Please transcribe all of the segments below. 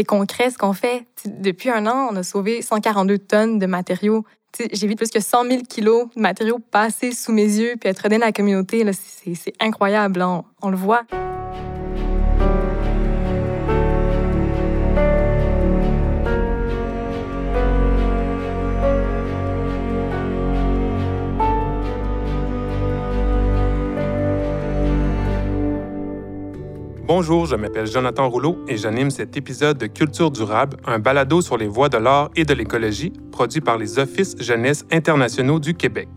c'est concret ce qu'on fait. depuis un an, on a sauvé 142 tonnes de matériaux. J'ai vu plus que 100 000 kilos de matériaux passer sous mes yeux puis être redonnés à la communauté. C'est incroyable, on le voit. Bonjour, je m'appelle Jonathan Rouleau et j'anime cet épisode de Culture durable, un balado sur les voies de l'art et de l'écologie produit par les Offices jeunesse internationaux du Québec.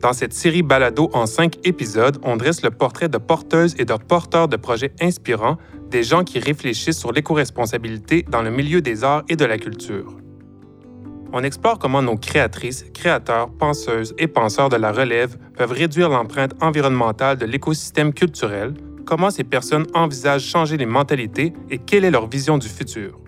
Dans cette série balado en cinq épisodes, on dresse le portrait de porteuses et de porteurs de projets inspirants, des gens qui réfléchissent sur l'éco-responsabilité dans le milieu des arts et de la culture. On explore comment nos créatrices, créateurs, penseuses et penseurs de la relève peuvent réduire l'empreinte environnementale de l'écosystème culturel, comment ces personnes envisagent changer les mentalités et quelle est leur vision du futur?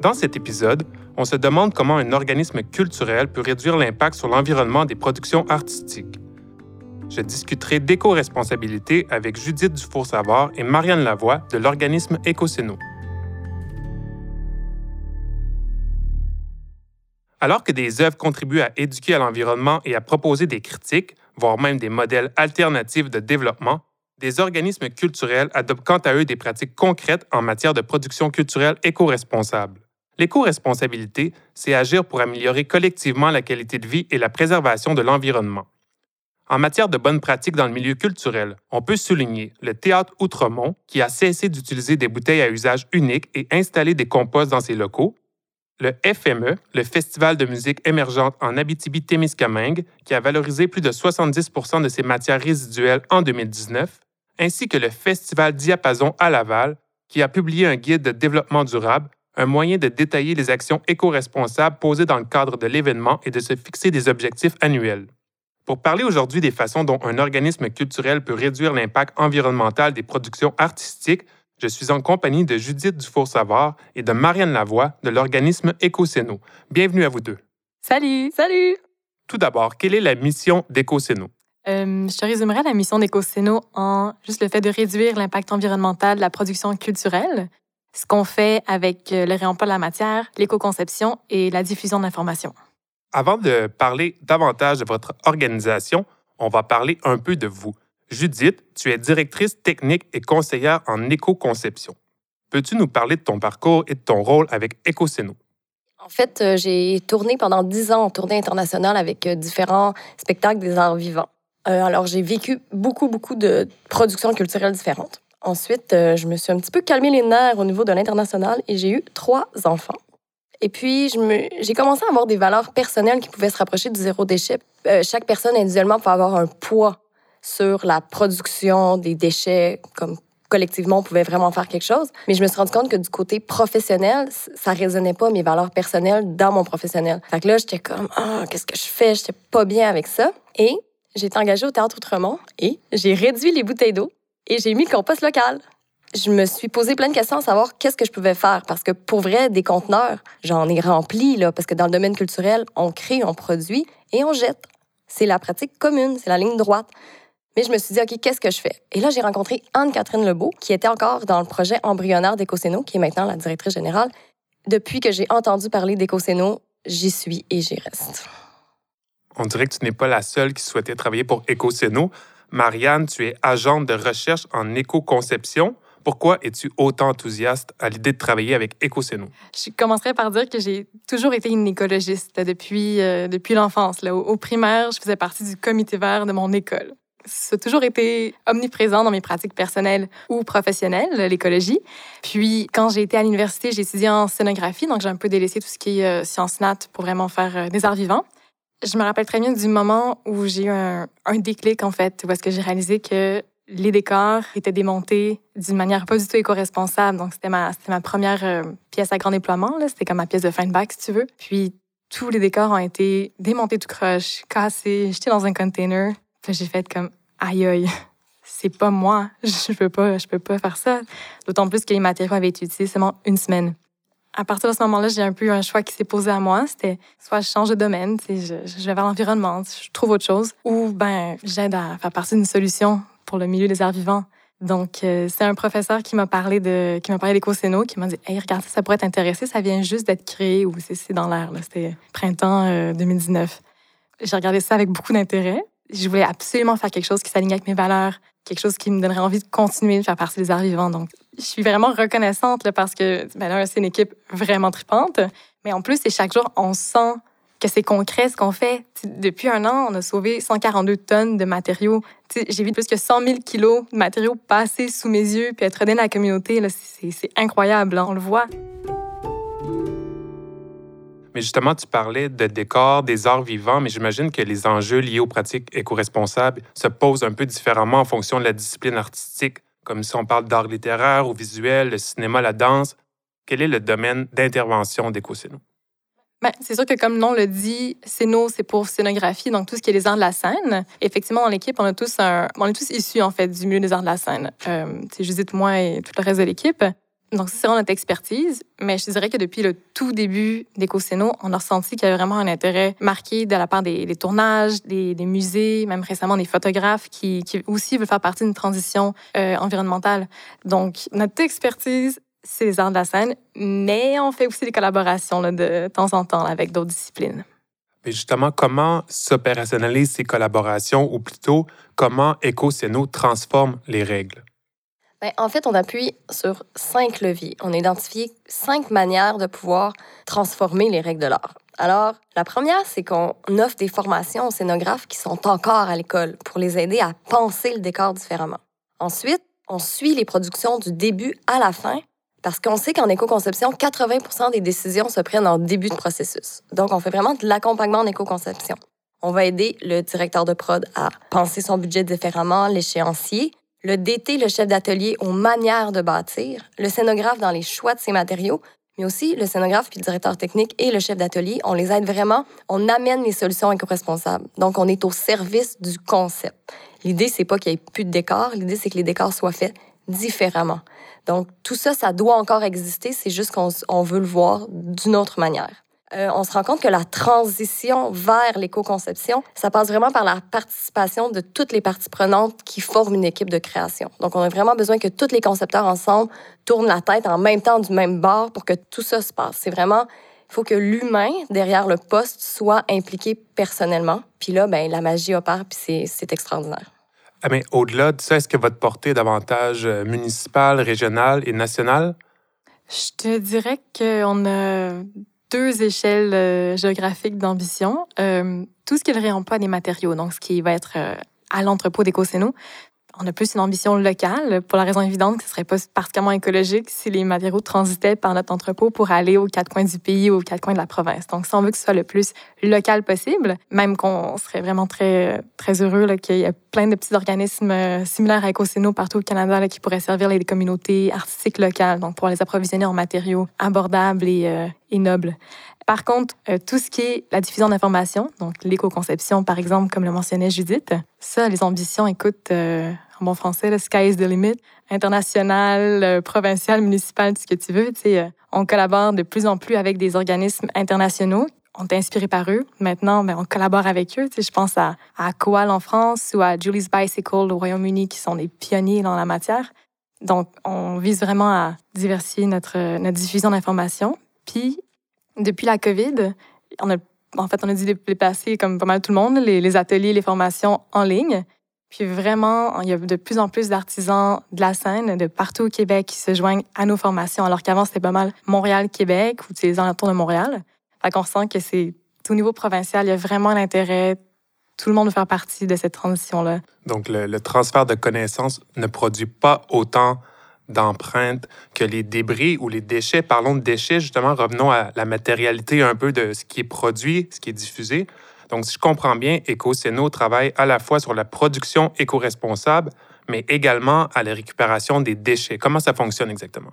Dans cet épisode, on se demande comment un organisme culturel peut réduire l'impact sur l'environnement des productions artistiques. Je discuterai d'éco-responsabilité avec Judith Dufour-Savard et Marianne Lavoie de l'organisme Écocéno. Alors que des œuvres contribuent à éduquer à l'environnement et à proposer des critiques, voire même des modèles alternatifs de développement, des organismes culturels adoptent quant à eux des pratiques concrètes en matière de production culturelle éco-responsable. L'éco-responsabilité, c'est agir pour améliorer collectivement la qualité de vie et la préservation de l'environnement. En matière de bonnes pratiques dans le milieu culturel, on peut souligner le Théâtre Outremont, qui a cessé d'utiliser des bouteilles à usage unique et installé des composts dans ses locaux, le FME, le Festival de musique émergente en Abitibi-Témiscamingue, qui a valorisé plus de 70% de ses matières résiduelles en 2019, ainsi que le Festival Diapason à Laval, qui a publié un guide de développement durable, un moyen de détailler les actions éco-responsables posées dans le cadre de l'événement et de se fixer des objectifs annuels. Pour parler aujourd'hui des façons dont un organisme culturel peut réduire l'impact environnemental des productions artistiques, je suis en compagnie de Judith Dufour-Savard et de Marianne Lavoie de l'organisme Écocéno. Bienvenue à vous deux. Salut! Salut! Tout d'abord, quelle est la mission d'Écocéno? Euh, je te résumerai la mission d'EcoCéno en juste le fait de réduire l'impact environnemental de la production culturelle, ce qu'on fait avec euh, le réemploi de la matière, l'éco-conception et la diffusion d'informations. Avant de parler davantage de votre organisation, on va parler un peu de vous. Judith, tu es directrice technique et conseillère en éco-conception. Peux-tu nous parler de ton parcours et de ton rôle avec EcoCéno? En fait, euh, j'ai tourné pendant dix ans en tournée internationale avec différents spectacles des arts vivants. Euh, alors, j'ai vécu beaucoup, beaucoup de productions culturelles différentes. Ensuite, euh, je me suis un petit peu calmé les nerfs au niveau de l'international et j'ai eu trois enfants. Et puis, j'ai commencé à avoir des valeurs personnelles qui pouvaient se rapprocher du zéro déchet. Euh, chaque personne individuellement peut avoir un poids sur la production des déchets, comme collectivement, on pouvait vraiment faire quelque chose. Mais je me suis rendu compte que du côté professionnel, ça résonnait pas mes valeurs personnelles dans mon professionnel. Fait que là, j'étais comme, ah, qu'est-ce que je fais? J'étais pas bien avec ça. Et été engagée au Théâtre Outremont et j'ai réduit les bouteilles d'eau et j'ai mis le compost local. Je me suis posé plein de questions à savoir qu'est-ce que je pouvais faire parce que pour vrai, des conteneurs, j'en ai rempli là, parce que dans le domaine culturel, on crée, on produit et on jette. C'est la pratique commune, c'est la ligne droite. Mais je me suis dit, OK, qu'est-ce que je fais? Et là, j'ai rencontré Anne-Catherine Lebeau, qui était encore dans le projet embryonnaire d'Écocéno, qui est maintenant la directrice générale. Depuis que j'ai entendu parler d'Écocéno, j'y suis et j'y reste. On dirait que tu n'es pas la seule qui souhaitait travailler pour EcoCéno. Marianne, tu es agente de recherche en éco-conception. Pourquoi es-tu autant enthousiaste à l'idée de travailler avec EcoCéno? Je commencerai par dire que j'ai toujours été une écologiste depuis, euh, depuis l'enfance. Au, au, primaire, je faisais partie du comité vert de mon école. Ça a toujours été omniprésent dans mes pratiques personnelles ou professionnelles, l'écologie. Puis, quand j'ai été à l'université, j'ai étudié en scénographie, donc j'ai un peu délaissé tout ce qui est euh, sciences nat pour vraiment faire euh, des arts vivants. Je me rappelle très bien du moment où j'ai eu un, déclic, en fait, où est-ce que j'ai réalisé que les décors étaient démontés d'une manière pas du tout éco-responsable. Donc, c'était ma, ma première euh, pièce à grand déploiement. C'était comme ma pièce de fin de bac, si tu veux. Puis, tous les décors ont été démontés tout croche, cassés, jetés dans un container. J'ai fait comme, aïe aïe, c'est pas moi. Je peux pas, je peux pas faire ça. D'autant plus que les matériaux avaient été utilisés seulement une semaine à partir de ce moment-là, j'ai un peu eu un choix qui s'est posé à moi. C'était soit je change de domaine, je, vais vers l'environnement, je trouve autre chose, ou ben j'aide à faire partie d'une solution pour le milieu des arts vivants. Donc, euh, c'est un professeur qui m'a parlé de, qui m'a parlé qui m'a dit, hey, regarde, ça, ça pourrait t'intéresser, ça vient juste d'être créé ou c'est dans l'air, C'était printemps 2019. Euh, J'ai regardé ça avec beaucoup d'intérêt. Je voulais absolument faire quelque chose qui s'aligne avec mes valeurs, quelque chose qui me donnerait envie de continuer de faire partie des arts vivants. Donc, je suis vraiment reconnaissante là, parce que ben là, c'est une équipe vraiment tripante. Mais en plus, c'est chaque jour, on sent que c'est concret ce qu'on fait. depuis un an, on a sauvé 142 tonnes de matériaux. J'ai vu plus que 100 000 kilos de matériaux passer sous mes yeux puis être donnés à la communauté. C'est incroyable, hein, on le voit. Mais justement, tu parlais de décor, des arts vivants, mais j'imagine que les enjeux liés aux pratiques éco-responsables se posent un peu différemment en fonction de la discipline artistique, comme si on parle d'art littéraire ou visuel, le cinéma, la danse. Quel est le domaine d'intervention d'EcoCéno? Ben, c'est sûr que comme le le dit, Scéno, c'est pour scénographie, donc tout ce qui est les arts de la scène. Effectivement, dans l'équipe, on, tous on est tous issus en fait du milieu des arts de la scène. Euh, c'est Judith, moi et tout le reste de l'équipe. Donc, c'est vraiment notre expertise. Mais je dirais que depuis le tout début d'EcoCéno, on a ressenti qu'il y avait vraiment un intérêt marqué de la part des, tournages, des, musées, même récemment des photographes qui, aussi veulent faire partie d'une transition euh, environnementale. Donc, notre expertise, c'est les arts de la scène, mais on fait aussi des collaborations de temps en temps avec d'autres disciplines. Mais justement, comment s'opérationnalisent ces collaborations ou plutôt comment EcoCéno transforme les règles? Bien, en fait, on appuie sur cinq leviers. On a cinq manières de pouvoir transformer les règles de l'art. Alors, la première, c'est qu'on offre des formations aux scénographes qui sont encore à l'école pour les aider à penser le décor différemment. Ensuite, on suit les productions du début à la fin parce qu'on sait qu'en éco-conception, 80% des décisions se prennent en début de processus. Donc, on fait vraiment de l'accompagnement en éco-conception. On va aider le directeur de prod à penser son budget différemment, l'échéancier, le DT, le chef d'atelier, aux manières de bâtir, le scénographe dans les choix de ses matériaux, mais aussi le scénographe puis le directeur technique et le chef d'atelier. On les aide vraiment, on amène les solutions éco-responsables. Donc, on est au service du concept. L'idée, c'est pas qu'il y ait plus de décors, l'idée, c'est que les décors soient faits différemment. Donc, tout ça, ça doit encore exister, c'est juste qu'on veut le voir d'une autre manière. Euh, on se rend compte que la transition vers l'éco-conception, ça passe vraiment par la participation de toutes les parties prenantes qui forment une équipe de création. Donc, on a vraiment besoin que tous les concepteurs ensemble tournent la tête en même temps du même bord pour que tout ça se passe. C'est vraiment, il faut que l'humain derrière le poste soit impliqué personnellement. Puis là, ben, la magie opère, puis c'est extraordinaire. Ah, mais au-delà de ça, est-ce que votre portée est davantage euh, municipale, régionale et nationale? Je te dirais qu'on a deux échelles euh, géographiques d'ambition. Euh, tout ce qui est le réemploi des matériaux, donc ce qui va être à l'entrepôt d'EcoCéno, on a plus une ambition locale pour la raison évidente que ce serait pas particulièrement écologique si les matériaux transitaient par notre entrepôt pour aller aux quatre coins du pays ou aux quatre coins de la province. Donc, si on veut que ce soit le plus local possible, même qu'on serait vraiment très, très heureux qu'il y ait plein de petits organismes euh, similaires à EcoCéno partout au Canada qui pourraient servir les communautés artistiques locales, donc pour les approvisionner en matériaux abordables et, euh, et nobles. Par contre, euh, tout ce qui est la diffusion d'informations, donc l'éco-conception, par exemple, comme le mentionnait Judith, ça, les ambitions, écoute, en bon français, le sky is the limit, international, euh, provincial, municipal, tout ce que tu veux. Euh, on collabore de plus en plus avec des organismes internationaux. On est inspiré par eux. Maintenant, ben, on collabore avec eux. Je pense à, à Coal en France ou à Julie's Bicycle au Royaume-Uni, qui sont des pionniers dans la matière. Donc, on vise vraiment à diversifier notre, notre diffusion d'informations. Puis, depuis la COVID, on a, en fait, on a dû déplacer, comme pas mal tout le monde, les, les ateliers, les formations en ligne. Puis vraiment, il y a de plus en plus d'artisans de la scène de partout au Québec qui se joignent à nos formations, alors qu'avant, c'était pas mal Montréal-Québec ou les alentours de Montréal. Fait qu'on sent que c'est au niveau provincial, il y a vraiment l'intérêt, tout le monde veut faire partie de cette transition-là. Donc, le, le, transfert de connaissances ne produit pas autant d'empreintes que les débris ou les déchets. Parlons de déchets, justement, revenons à la matérialité un peu de ce qui est produit, ce qui est diffusé. Donc, si je comprends bien, EcoCéno travaille à la fois sur la production éco-responsable, mais également à la récupération des déchets. Comment ça fonctionne exactement?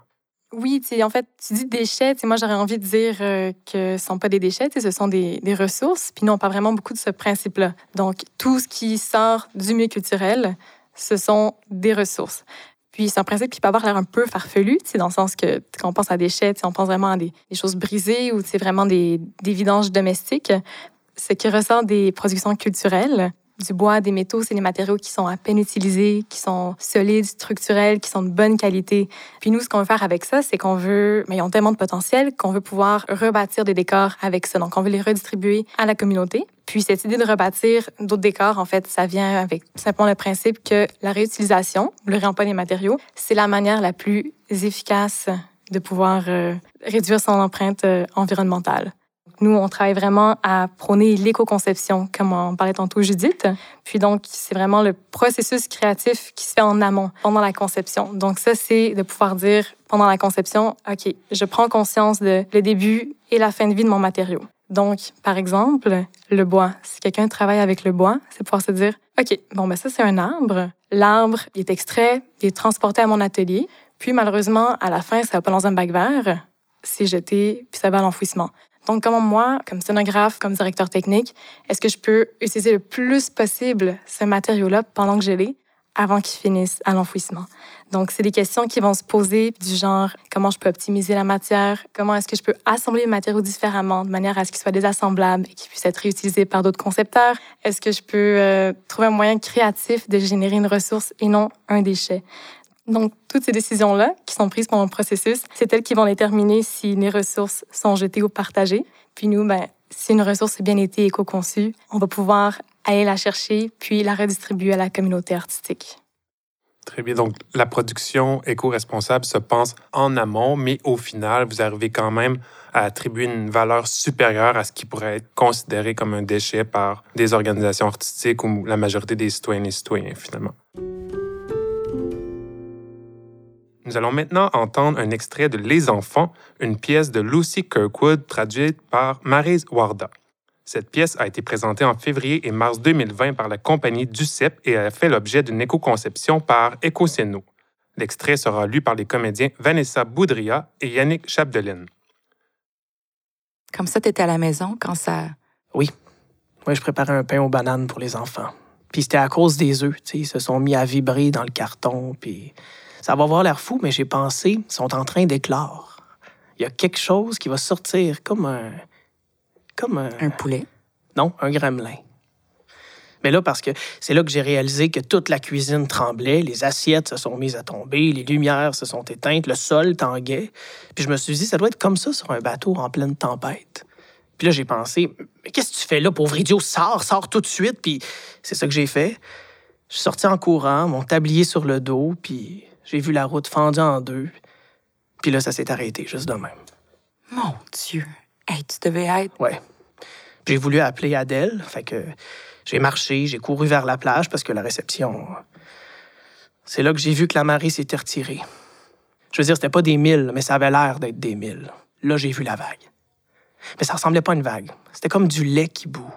Oui, en fait, tu dis déchets, moi j'aurais envie de dire euh, que ce ne sont pas des déchets, ce sont des, des, ressources. Puis nous, on parle vraiment beaucoup de ce principe-là. Donc, tout ce qui sort du milieu culturel, ce sont des ressources. Puis c'est un principe qui peut avoir l'air un peu farfelu, dans le sens que quand on pense à déchets, on pense vraiment à des, choses brisées ou vraiment des, des vidanges domestiques. Ce qui ressort des productions culturelles, du bois, des métaux, c'est des matériaux qui sont à peine utilisés, qui sont solides, structurels, qui sont de bonne qualité. Puis nous, ce qu'on veut faire avec ça, c'est qu'on veut, mais ils ont tellement de potentiel qu'on veut pouvoir rebâtir des décors avec ça. Donc, on veut les redistribuer à la communauté. Puis cette idée de rebâtir d'autres décors, en fait, ça vient avec simplement le principe que la réutilisation, le réemploi des matériaux, c'est la manière la plus efficace de pouvoir euh, réduire son empreinte euh, environnementale. Nous, on travaille vraiment à prôner l'éco-conception, comme on parlait tantôt Judith. Puis donc, c'est vraiment le processus créatif qui se fait en amont, pendant la conception. Donc ça, c'est de pouvoir dire pendant la conception, OK, je prends conscience de le début et la fin de vie de mon matériau. Donc, par exemple, le bois. Si quelqu'un travaille avec le bois, c'est pouvoir se dire, OK, bon, ben ça, c'est un arbre. L'arbre, il est extrait, il est transporté à mon atelier. Puis, malheureusement, à la fin, ça va pas dans un bac vert. C'est jeté, puis ça va à l'enfouissement. Donc, comment moi, comme scénographe, comme directeur technique, est-ce que je peux utiliser le plus possible ce matériau-là pendant que je l'ai avant qu'il finisse à l'enfouissement? Donc, c'est des questions qui vont se poser du genre comment je peux optimiser la matière, comment est-ce que je peux assembler les matériaux différemment de manière à ce qu'ils soient désassemblables et qu'ils puissent être réutilisés par d'autres concepteurs? Est-ce que je peux euh, trouver un moyen créatif de générer une ressource et non un déchet? Donc, toutes ces décisions-là qui sont prises pendant le processus, c'est elles qui vont déterminer si les ressources sont jetées ou partagées. Puis nous, ben, si une ressource a bien été éco-conçue, on va pouvoir aller la chercher puis la redistribuer à la communauté artistique. Très bien. Donc, la production éco-responsable se pense en amont, mais au final, vous arrivez quand même à attribuer une valeur supérieure à ce qui pourrait être considéré comme un déchet par des organisations artistiques ou la majorité des citoyennes et citoyens, finalement. Nous allons maintenant entendre un extrait de Les Enfants, une pièce de Lucy Kirkwood traduite par Maryse Warda. Cette pièce a été présentée en février et mars 2020 par la compagnie DUCEP et a fait l'objet d'une éco-conception par Ecoceno. L'extrait sera lu par les comédiens Vanessa Boudria et Yannick Chapdelaine. Comme ça, tu étais à la maison quand ça. Oui. Moi, je préparais un pain aux bananes pour les enfants. Puis c'était à cause des œufs, tu sais, ils se sont mis à vibrer dans le carton, puis ça va avoir l'air fou, mais j'ai pensé, ils sont en train d'éclore. Il y a quelque chose qui va sortir comme un. Comme un. Un poulet? Non, un gremlin. Mais là, parce que c'est là que j'ai réalisé que toute la cuisine tremblait, les assiettes se sont mises à tomber, les lumières se sont éteintes, le sol tanguait. Puis je me suis dit, ça doit être comme ça sur un bateau en pleine tempête. Puis là, j'ai pensé, mais qu'est-ce que tu fais là, pauvre idiot? Sors, sors tout de suite. Puis c'est ça que j'ai fait. Je suis sorti en courant, mon tablier sur le dos, puis j'ai vu la route fendue en deux. Puis là, ça s'est arrêté, juste de même. Mon Dieu. Hey, tu devais être. Ouais. J'ai voulu appeler Adèle, fait que j'ai marché, j'ai couru vers la plage parce que la réception. C'est là que j'ai vu que la marée s'était retirée. Je veux dire, c'était pas des milles, mais ça avait l'air d'être des milles. Là, j'ai vu la vague. Mais ça ressemblait pas à une vague. C'était comme du lait qui bout.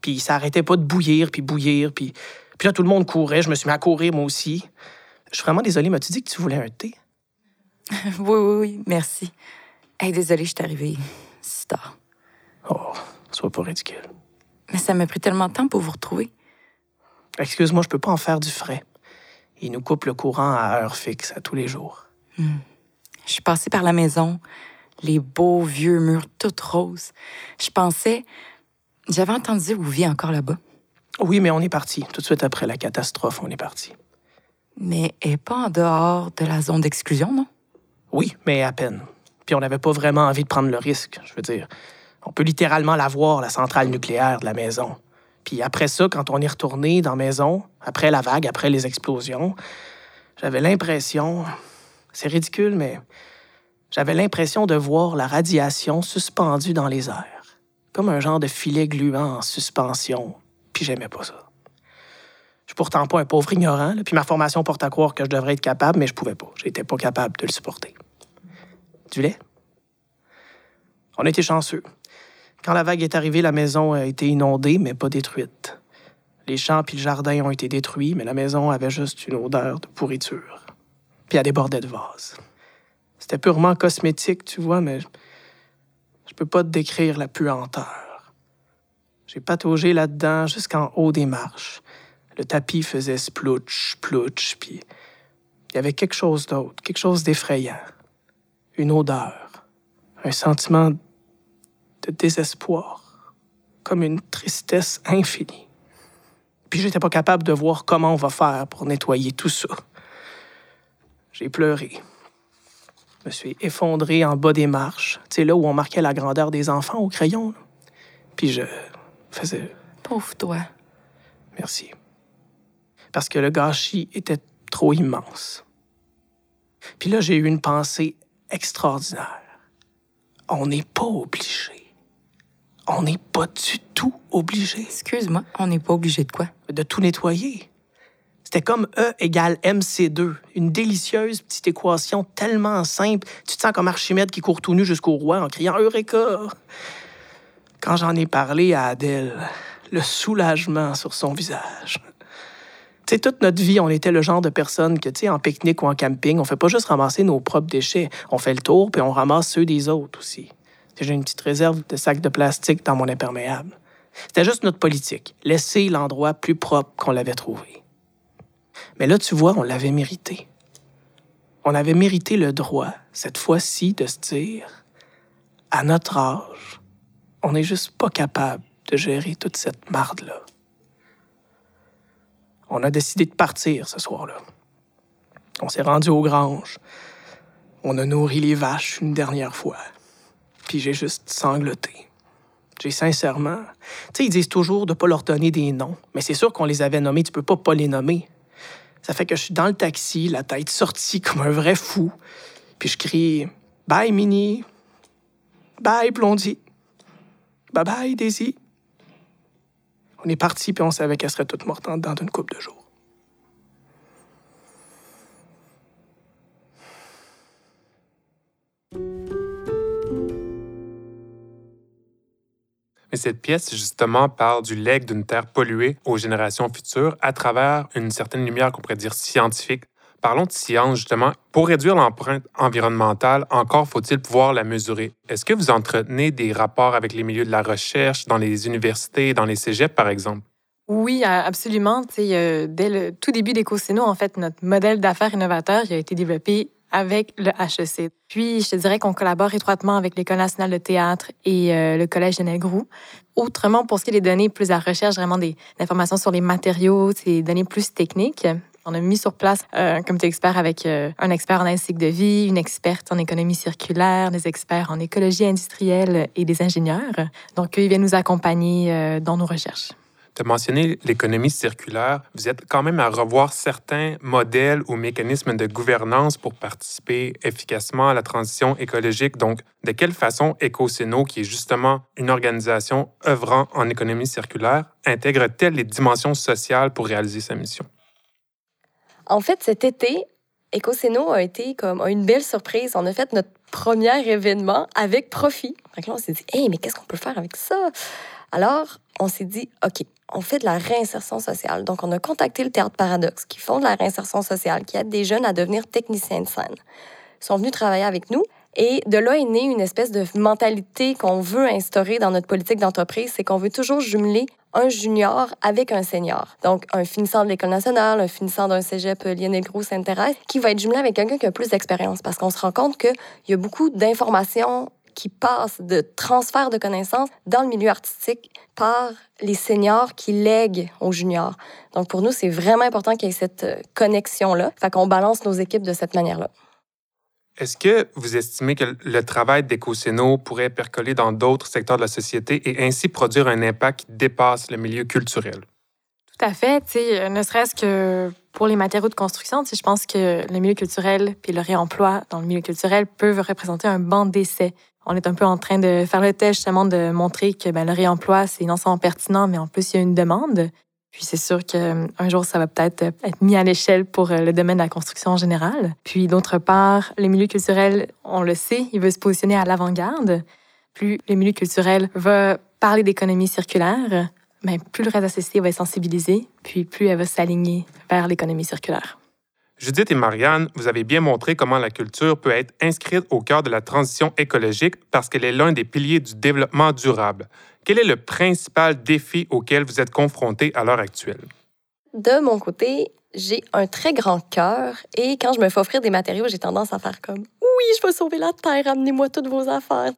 Puis ça arrêtait pas de bouillir, puis bouillir, puis... Puis là, tout le monde courait. Je me suis mis à courir, moi aussi. Je suis vraiment désolée. M'as-tu dit que tu voulais un thé? oui, oui, oui, merci. Hey, désolée, je suis arrivée si tard. Oh, sois pas ridicule. Mais ça m'a pris tellement de temps pour vous retrouver. Excuse-moi, je peux pas en faire du frais. Ils nous coupent le courant à heure fixe, à tous les jours. Hmm. Je suis passée par la maison, les beaux vieux murs tout roses. Je pensais. J'avais entendu dire vous viviez encore là-bas. Oui, mais on est parti. Tout de suite après la catastrophe, on est parti. Mais pas en dehors de la zone d'exclusion, non? Oui, mais à peine. Puis on n'avait pas vraiment envie de prendre le risque. Je veux dire, on peut littéralement la voir, la centrale nucléaire de la maison. Puis après ça, quand on est retourné dans la maison, après la vague, après les explosions, j'avais l'impression, c'est ridicule, mais j'avais l'impression de voir la radiation suspendue dans les airs, comme un genre de filet gluant en suspension. Puis j'aimais pas ça. Je suis pourtant pas un pauvre ignorant, puis ma formation porte à croire que je devrais être capable, mais je pouvais pas. J'étais pas capable de le supporter. Du lait? On était chanceux. Quand la vague est arrivée, la maison a été inondée, mais pas détruite. Les champs puis le jardin ont été détruits, mais la maison avait juste une odeur de pourriture. Puis elle débordait de vases. C'était purement cosmétique, tu vois, mais je peux pas te décrire la puanteur. J'ai pataugé là-dedans jusqu'en haut des marches. Le tapis faisait splouch, splouch, puis il y avait quelque chose d'autre, quelque chose d'effrayant. Une odeur, un sentiment de désespoir, comme une tristesse infinie. Puis j'étais pas capable de voir comment on va faire pour nettoyer tout ça. J'ai pleuré. Je me suis effondré en bas des marches, tu sais, là où on marquait la grandeur des enfants au crayon. là. Puis je faisais Pauvre toi. merci. Parce que le gâchis était trop immense. Puis là, j'ai eu une pensée extraordinaire. On n'est pas obligé. On n'est pas du tout obligé Excuse-moi, on n'est pas obligé de quoi? de tout nettoyer. C'était comme E égale MC2, une délicieuse petite équation tellement simple. Tu te sens comme Archimède qui court tout nu jusqu'au roi en criant Eureka! Quand j'en ai parlé à Adèle, le soulagement sur son visage. Toute notre vie, on était le genre de personne que, en pique-nique ou en camping, on fait pas juste ramasser nos propres déchets. On fait le tour, puis on ramasse ceux des autres aussi. J'ai une petite réserve de sacs de plastique dans mon imperméable. C'était juste notre politique. Laisser l'endroit plus propre qu'on l'avait trouvé. Mais là, tu vois, on l'avait mérité. On avait mérité le droit, cette fois-ci, de se dire, à notre âge, on n'est juste pas capable de gérer toute cette marde-là. On a décidé de partir ce soir-là. On s'est rendu aux granges. On a nourri les vaches une dernière fois. Puis j'ai juste sangloté. J'ai sincèrement. Tu sais, ils disent toujours de pas leur donner des noms, mais c'est sûr qu'on les avait nommés, tu peux pas pas les nommer. Ça fait que je suis dans le taxi, la tête sortie comme un vrai fou, puis je crie Bye Minnie, bye Blondie, bye bye Daisy. On est parti, puis on savait qu'elle serait toute morte en dedans d'une couple de jours. Mais cette pièce, justement, parle du legs d'une terre polluée aux générations futures à travers une certaine lumière qu'on pourrait dire scientifique. Parlons de science, justement. Pour réduire l'empreinte environnementale, encore faut-il pouvoir la mesurer. Est-ce que vous entretenez des rapports avec les milieux de la recherche, dans les universités, dans les cégeps, par exemple? Oui, absolument. Euh, dès le tout début d'EcoSéno, en fait, notre modèle d'affaires innovateur a été développé avec le HEC. Puis, je te dirais qu'on collabore étroitement avec l'École nationale de théâtre et euh, le Collège de Groux. Autrement, pour ce qui est des données plus à recherche, vraiment des informations sur les matériaux, des données plus techniques. On a mis sur place euh, un comité expert avec euh, un expert en cycle de vie, une experte en économie circulaire, des experts en écologie industrielle et des ingénieurs. Donc, ils viennent nous accompagner euh, dans nos recherches. Tu as mentionné l'économie circulaire. Vous êtes quand même à revoir certains modèles ou mécanismes de gouvernance pour participer efficacement à la transition écologique. Donc, de quelle façon EcoSéno, qui est justement une organisation œuvrant en économie circulaire, intègre-t-elle les dimensions sociales pour réaliser sa mission? En fait, cet été, EcoSéno a été comme une belle surprise. On a fait notre premier événement avec profit. Que là, on s'est dit, hey, mais qu'est-ce qu'on peut faire avec ça? Alors, on s'est dit, OK, on fait de la réinsertion sociale. Donc, on a contacté le Théâtre Paradoxe, qui font de la réinsertion sociale, qui aident des jeunes à devenir techniciens de scène. Ils sont venus travailler avec nous. Et de là est née une espèce de mentalité qu'on veut instaurer dans notre politique d'entreprise, c'est qu'on veut toujours jumeler un junior avec un senior. Donc, un finissant de l'École nationale, un finissant d'un cégep euh, Lionel Gros Sainte-Thérèse, qui va être jumelé avec quelqu'un qui a plus d'expérience. Parce qu'on se rend compte qu'il y a beaucoup d'informations qui passent de transfert de connaissances dans le milieu artistique par les seniors qui lèguent aux juniors. Donc, pour nous, c'est vraiment important qu'il y ait cette euh, connexion-là. Fait qu'on balance nos équipes de cette manière-là. Est-ce que vous estimez que le travail d'EcoSéno pourrait percoler dans d'autres secteurs de la société et ainsi produire un impact qui dépasse le milieu culturel? Tout à fait. Euh, ne serait-ce que pour les matériaux de construction, je pense que le milieu culturel puis le réemploi dans le milieu culturel peuvent représenter un banc d'essai. On est un peu en train de faire le test justement de montrer que ben, le réemploi, c'est non seulement pertinent, mais en plus, il y a une demande. Puis c'est sûr qu'un jour, ça va peut-être être mis à l'échelle pour euh, le domaine de la construction en général. Puis d'autre part, les milieux culturels, on le sait, ils veulent se positionner à l'avant-garde. Plus le milieu culturel va parler d'économie circulaire, ben, plus le reste société va être sensibilisé, puis plus elle va s'aligner vers l'économie circulaire. Judith et Marianne, vous avez bien montré comment la culture peut être inscrite au cœur de la transition écologique parce qu'elle est l'un des piliers du développement durable. Quel est le principal défi auquel vous êtes confrontés à l'heure actuelle? De mon côté, j'ai un très grand cœur et quand je me fais offrir des matériaux, j'ai tendance à faire comme oui, je vais sauver la terre, amenez-moi toutes vos affaires.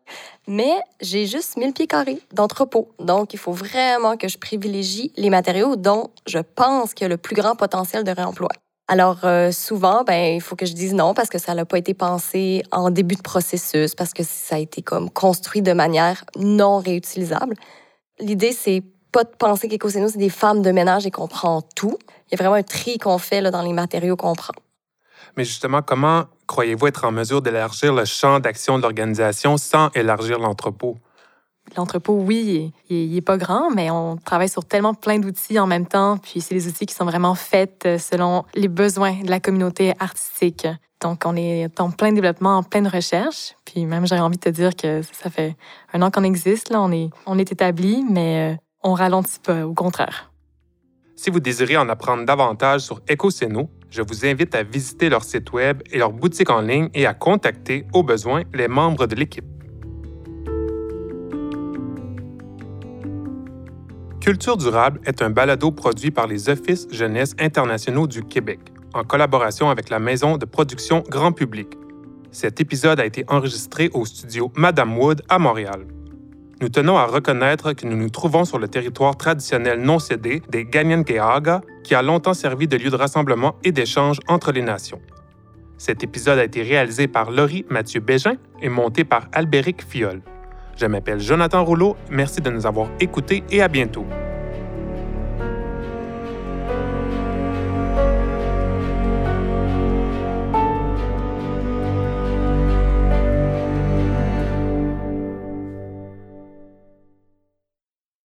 Mais j'ai juste 1000 pieds carrés d'entrepôt. Donc, il faut vraiment que je privilégie les matériaux dont je pense qu'il y a le plus grand potentiel de réemploi. Alors, euh, souvent, ben, il faut que je dise non parce que ça n'a pas été pensé en début de processus, parce que ça a été construit de manière non réutilisable. L'idée, c'est pas de penser qu'Ecoceno, c'est des femmes de ménage et qu'on prend tout. Il y a vraiment un tri qu'on fait dans les matériaux qu'on prend. Mais justement, comment croyez-vous être en mesure d'élargir le champ d'action de l'organisation sans élargir l'entrepôt? L'entrepôt, oui, il n'est pas grand, mais on travaille sur tellement plein d'outils en même temps. Puis c'est des outils qui sont vraiment faits euh, selon les besoins de la communauté artistique. Donc, on est en plein développement, en pleine recherche. Puis même, j'aurais envie de te dire que ça fait un an qu'on existe. Là, on est, on est établi, mais euh, on ralentit pas, au contraire. Si vous désirez en apprendre davantage sur EcoSeno, je vous invite à visiter leur site web et leur boutique en ligne et à contacter, au besoin, les membres de l'équipe. Culture durable est un balado produit par les Offices jeunesse internationaux du Québec, en collaboration avec la maison de production grand public. Cet épisode a été enregistré au studio Madame Wood à Montréal. Nous tenons à reconnaître que nous nous trouvons sur le territoire traditionnel non cédé des Ganyankeaga, qui a longtemps servi de lieu de rassemblement et d'échange entre les nations. Cet épisode a été réalisé par Laurie Mathieu Bégin et monté par Albéric Fiol. Je m'appelle Jonathan Rouleau, merci de nous avoir écoutés et à bientôt.